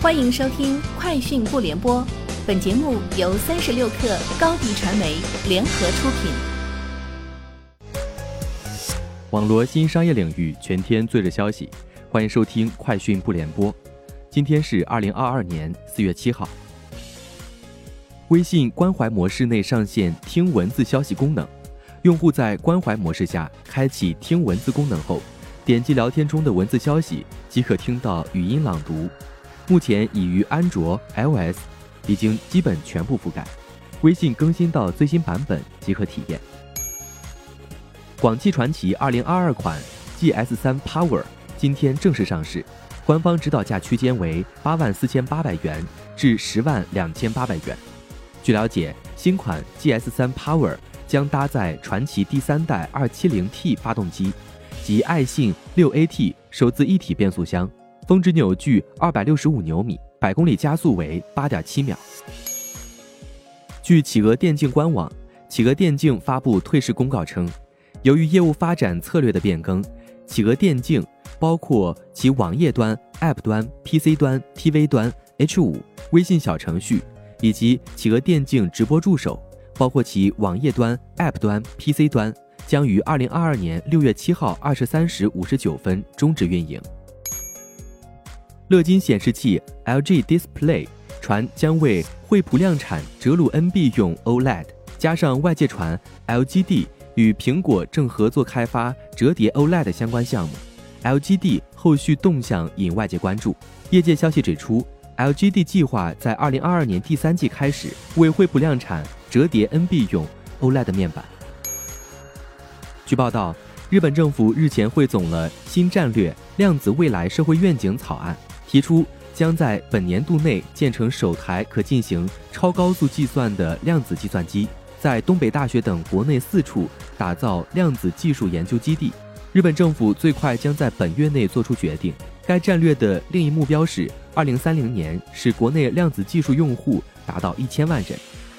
欢迎收听《快讯不联播》，本节目由三十六克高低传媒联合出品。网罗新商业领域全天最热消息，欢迎收听《快讯不联播》。今天是二零二二年四月七号。微信关怀模式内上线听文字消息功能，用户在关怀模式下开启听文字功能后，点击聊天中的文字消息即可听到语音朗读。目前已于安卓、iOS 已经基本全部覆盖，微信更新到最新版本即可体验。广汽传祺2022款 GS3 Power 今天正式上市，官方指导价区间为八万四千八百元至十万两千八百元。据了解，新款 GS3 Power 将搭载传祺第三代 270T 发动机及爱信 6AT 手自一体变速箱。峰值扭矩二百六十五牛米，百公里加速为八点七秒。据企鹅电竞官网，企鹅电竞发布退市公告称，由于业务发展策略的变更，企鹅电竞包括其网页端、App 端、PC 端、TV 端、H5 微信小程序以及企鹅电竞直播助手，包括其网页端、App 端、PC 端，将于二零二二年六月七号二十三时五十九分终止运营。乐金显示器 LG Display 传将为惠普量产折鲁 NB 用 OLED，加上外界传 LGD 与苹果正合作开发折叠 OLED 相关项目，LGD 后续动向引外界关注。业界消息指出，LGD 计划在2022年第三季开始为惠普量产折叠 NB 用 OLED 面板。据报道，日本政府日前汇总了新战略量子未来社会愿景草案。提出将在本年度内建成首台可进行超高速计算的量子计算机，在东北大学等国内四处打造量子技术研究基地。日本政府最快将在本月内做出决定。该战略的另一目标是，二零三零年使国内量子技术用户达到一千万人。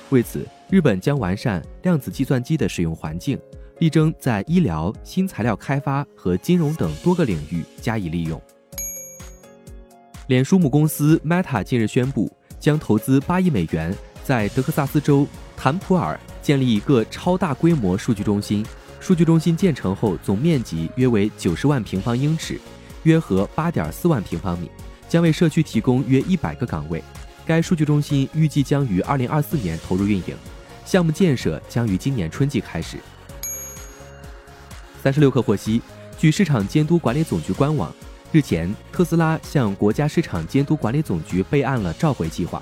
为此，日本将完善量子计算机的使用环境，力争在医疗、新材料开发和金融等多个领域加以利用。脸书母公司 Meta 近日宣布，将投资八亿美元，在德克萨斯州坦普尔建立一个超大规模数据中心。数据中心建成后，总面积约为九十万平方英尺，约合八点四万平方米，将为社区提供约一百个岗位。该数据中心预计将于二零二四年投入运营，项目建设将于今年春季开始。三十六氪获悉，据市场监督管理总局官网。日前，特斯拉向国家市场监督管理总局备案了召回计划。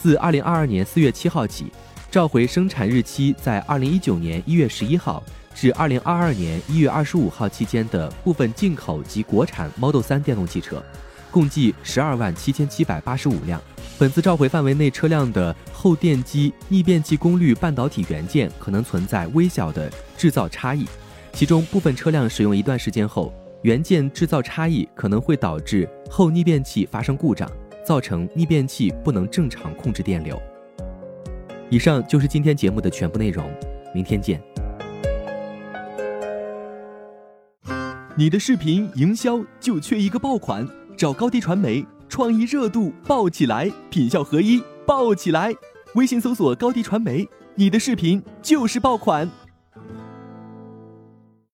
自二零二二年四月七号起，召回生产日期在二零一九年一月十一号至二零二二年一月二十五号期间的部分进口及国产 Model 三电动汽车，共计十二万七千七百八十五辆。本次召回范围内车辆的后电机逆变器功率半导体元件可能存在微小的制造差异，其中部分车辆使用一段时间后。元件制造差异可能会导致后逆变器发生故障，造成逆变器不能正常控制电流。以上就是今天节目的全部内容，明天见。你的视频营销就缺一个爆款，找高低传媒，创意热度爆起来，品效合一爆起来。微信搜索高低传媒，你的视频就是爆款。